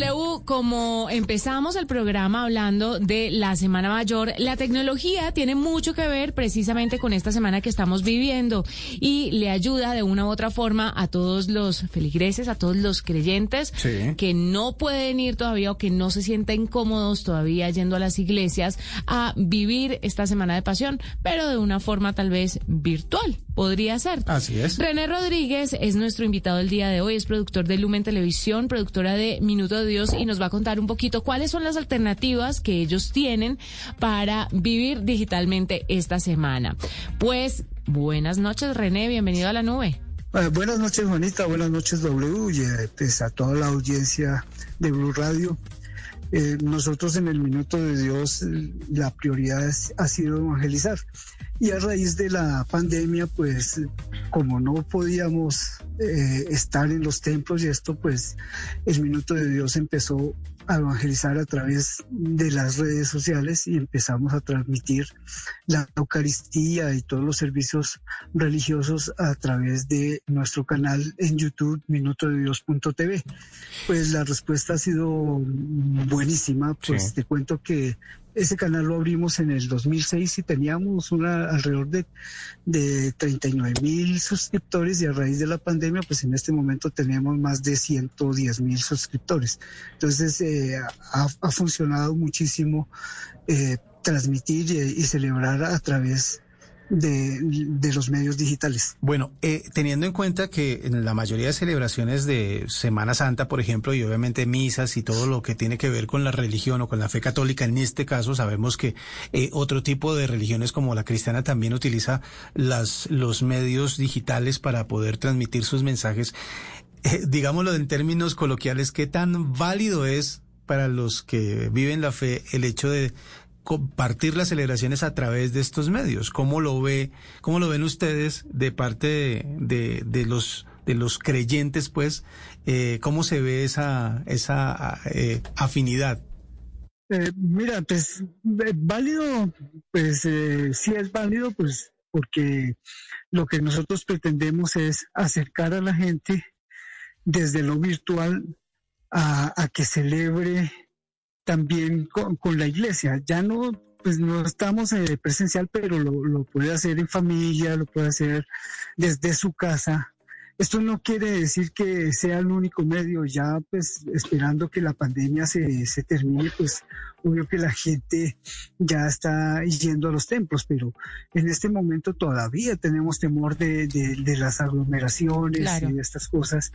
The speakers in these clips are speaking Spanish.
W, como empezamos el programa hablando de la Semana Mayor, la tecnología tiene mucho que ver precisamente con esta semana que estamos viviendo y le ayuda de una u otra forma a todos los feligreses, a todos los creyentes que no pueden ir todavía o que no se sienten cómodos todavía yendo a las iglesias a vivir esta semana de pasión, pero de una forma tal vez virtual podría ser. Así es. René Rodríguez es nuestro invitado el día de hoy, es productor de Lumen Televisión, productora de Minuto de Dios y nos va a contar un poquito cuáles son las alternativas que ellos tienen para vivir digitalmente esta semana. Pues buenas noches René, bienvenido a la nube. Eh, buenas noches Juanita, buenas noches W eh, pues, a toda la audiencia de Blue Radio. Eh, nosotros en el Minuto de Dios la prioridad ha sido evangelizar. Y a raíz de la pandemia, pues como no podíamos eh, estar en los templos y esto, pues el Minuto de Dios empezó a evangelizar a través de las redes sociales y empezamos a transmitir la Eucaristía y todos los servicios religiosos a través de nuestro canal en YouTube, minutodedios.tv. Pues la respuesta ha sido buenísima, pues te cuento que ese canal lo abrimos en el 2006 y teníamos una alrededor de, de 39 mil suscriptores y a raíz de la pandemia, pues en este momento tenemos más de 110 mil suscriptores. Entonces, eh, ha, funcionado muchísimo eh, transmitir y, y celebrar a través de, los medios digitales. Bueno, eh, teniendo en cuenta que en la mayoría de celebraciones de Semana Santa, por ejemplo, y obviamente misas y todo lo que tiene que ver con la religión o con la fe católica, en este caso sabemos que eh, otro tipo de religiones como la cristiana también utiliza las, los medios digitales para poder transmitir sus mensajes. Eh, digámoslo en términos coloquiales, ¿qué tan válido es para los que viven la fe el hecho de compartir las celebraciones a través de estos medios. ¿Cómo lo ve, cómo lo ven ustedes de parte de, de, los de los creyentes, pues, eh, cómo se ve esa esa eh, afinidad? Eh, mira, pues válido, pues sí es válido, pues porque lo que nosotros pretendemos es acercar a la gente desde lo virtual a, a que celebre también con, la iglesia. Ya no, pues no estamos eh, presencial, pero lo, lo puede hacer en familia, lo puede hacer desde su casa. Esto no quiere decir que sea el único medio, ya pues esperando que la pandemia se, se termine, pues obvio que la gente ya está yendo a los templos, pero en este momento todavía tenemos temor de, de, las aglomeraciones y de estas cosas.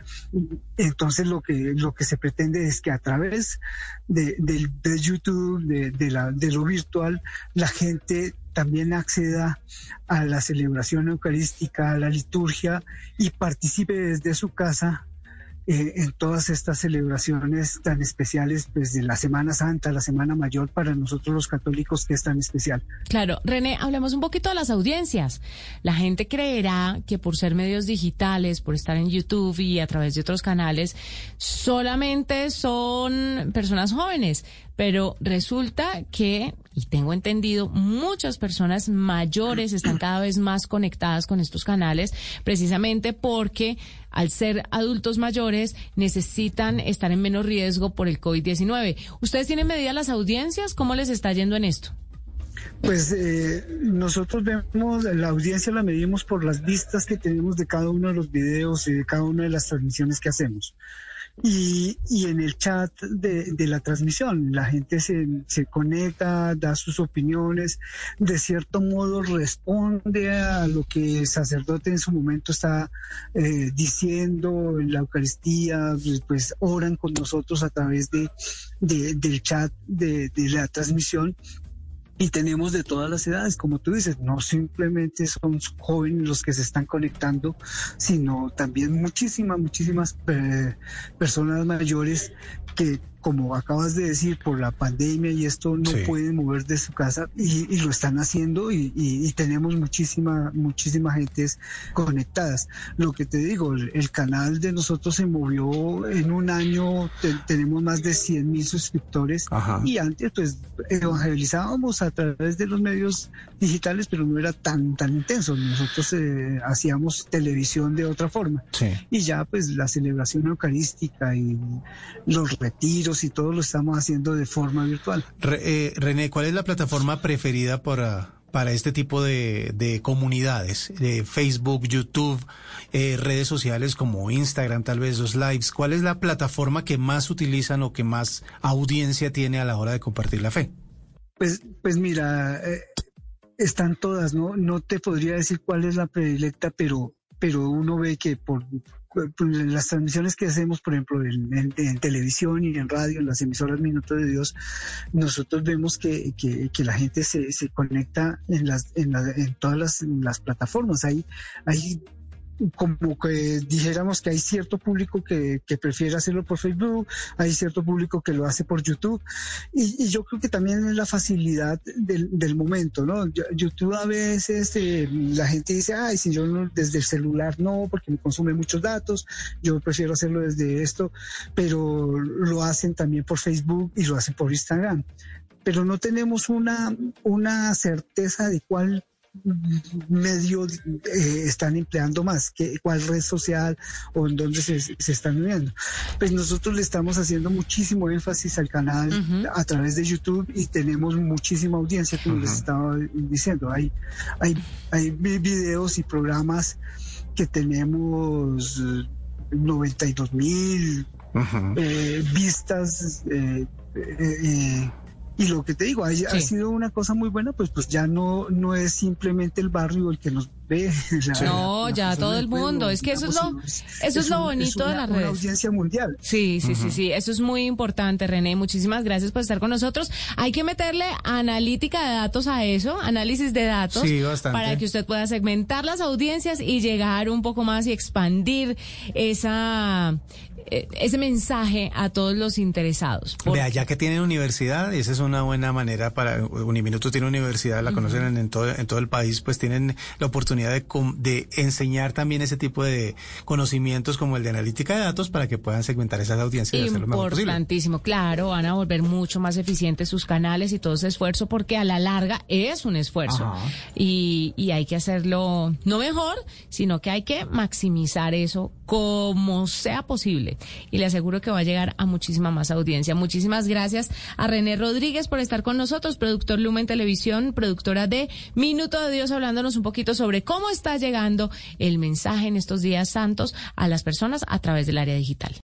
Entonces lo que, lo que se pretende es que a través de, de YouTube, de, de, la, de lo virtual, la gente también acceda a la celebración eucarística, a la liturgia y participe desde su casa eh, en todas estas celebraciones tan especiales, pues de la Semana Santa, la Semana Mayor, para nosotros los católicos que es tan especial. Claro, René, hablemos un poquito de las audiencias. La gente creerá que por ser medios digitales, por estar en YouTube y a través de otros canales, solamente son personas jóvenes, pero resulta que y tengo entendido, muchas personas mayores están cada vez más conectadas con estos canales, precisamente porque al ser adultos mayores necesitan estar en menos riesgo por el COVID-19. ¿Ustedes tienen medidas las audiencias? ¿Cómo les está yendo en esto? Pues eh, nosotros vemos, la audiencia la medimos por las vistas que tenemos de cada uno de los videos y de cada una de las transmisiones que hacemos y, y en el chat de, de, la transmisión. La gente se, se conecta, da sus opiniones, de cierto modo responde a lo que el sacerdote en su momento está eh, diciendo en la Eucaristía, pues, oran con nosotros a través de, de del chat de, de la transmisión y tenemos de todas las edades, como tú dices, no simplemente son jóvenes los que se están conectando, sino también muchísimas, muchísimas eh, personas mayores que como acabas de decir, por la pandemia y esto no pueden mover de su casa y, lo están haciendo y, tenemos muchísima, muchísima gente conectadas. Lo que te digo, el, canal de nosotros se movió en un año, tenemos más de 100 mil suscriptores y antes pues evangelizábamos a través de los medios digitales, pero no era tan, tan intenso. Nosotros eh, hacíamos televisión de otra forma. Y ya pues la celebración eucarística y los retiros videos y todo lo estamos haciendo de forma virtual. Eh, René, ¿cuál es la plataforma preferida para, para este tipo de, de comunidades? De Facebook, YouTube, eh, redes sociales como Instagram, tal vez los lives. ¿Cuál es la plataforma que más utilizan o que más audiencia tiene a la hora de compartir la fe? Pues, pues mira, eh, están todas, ¿no? No te podría decir cuál es la predilecta, pero, pero uno ve que por, las transmisiones que hacemos, por ejemplo, en, televisión y en radio, en las emisoras Minuto de Dios, nosotros vemos que, que, la gente se, se conecta en, las, en, en todas las, las plataformas. Hay, hay como que dijéramos que hay cierto público que, que, prefiere hacerlo por Facebook, hay cierto público que lo hace por YouTube, y, yo creo que también es la facilidad del, del momento, ¿no? YouTube a veces eh, la gente dice, ay, si yo desde el celular no, porque me consume muchos datos, yo prefiero hacerlo desde esto, pero lo hacen también por Facebook y lo hacen por Instagram. Pero no tenemos una, una certeza de cuál medio eh, están empleando más, que, cuál red social o en dónde se, se, están viendo. Pues nosotros le estamos haciendo muchísimo énfasis al canal a través de YouTube y tenemos muchísima audiencia, como les estaba diciendo. Hay, hay, hay videos y programas que tenemos 92 mil eh, vistas. Eh, y lo que te digo, ha, sido una cosa muy buena, pues pues ya no, no es simplemente el barrio el que nos ve. no, ya todo el mundo. es que eso es lo, eso es, lo bonito de las redes. Una audiencia mundial. Sí, sí, sí, sí. Eso es muy importante, René. Muchísimas gracias por estar con nosotros. Hay que meterle analítica de datos a eso, análisis de datos. Para que usted pueda segmentar las audiencias y llegar un poco más y expandir esa eh, ese mensaje a todos los interesados. Vea, ya que tienen universidad, esa es una buena manera para, Uniminuto tiene universidad, la conocen en, todo, en todo el país, pues tienen la oportunidad de, de enseñar también ese tipo de conocimientos como el de analítica de datos para que puedan segmentar esas audiencias y hacerlo Importantísimo, claro, van a volver mucho más eficientes sus canales y todo ese esfuerzo porque a la larga es un esfuerzo. Y, y hay que hacerlo no mejor, sino que hay que maximizar eso como sea posible. Y le aseguro que va a llegar a muchísima más audiencia. Muchísimas gracias a René Rodríguez por estar con nosotros, productor Lumen Televisión, productora de Minuto de Dios, hablándonos un poquito sobre cómo está llegando el mensaje en estos días santos a las personas a través del área digital.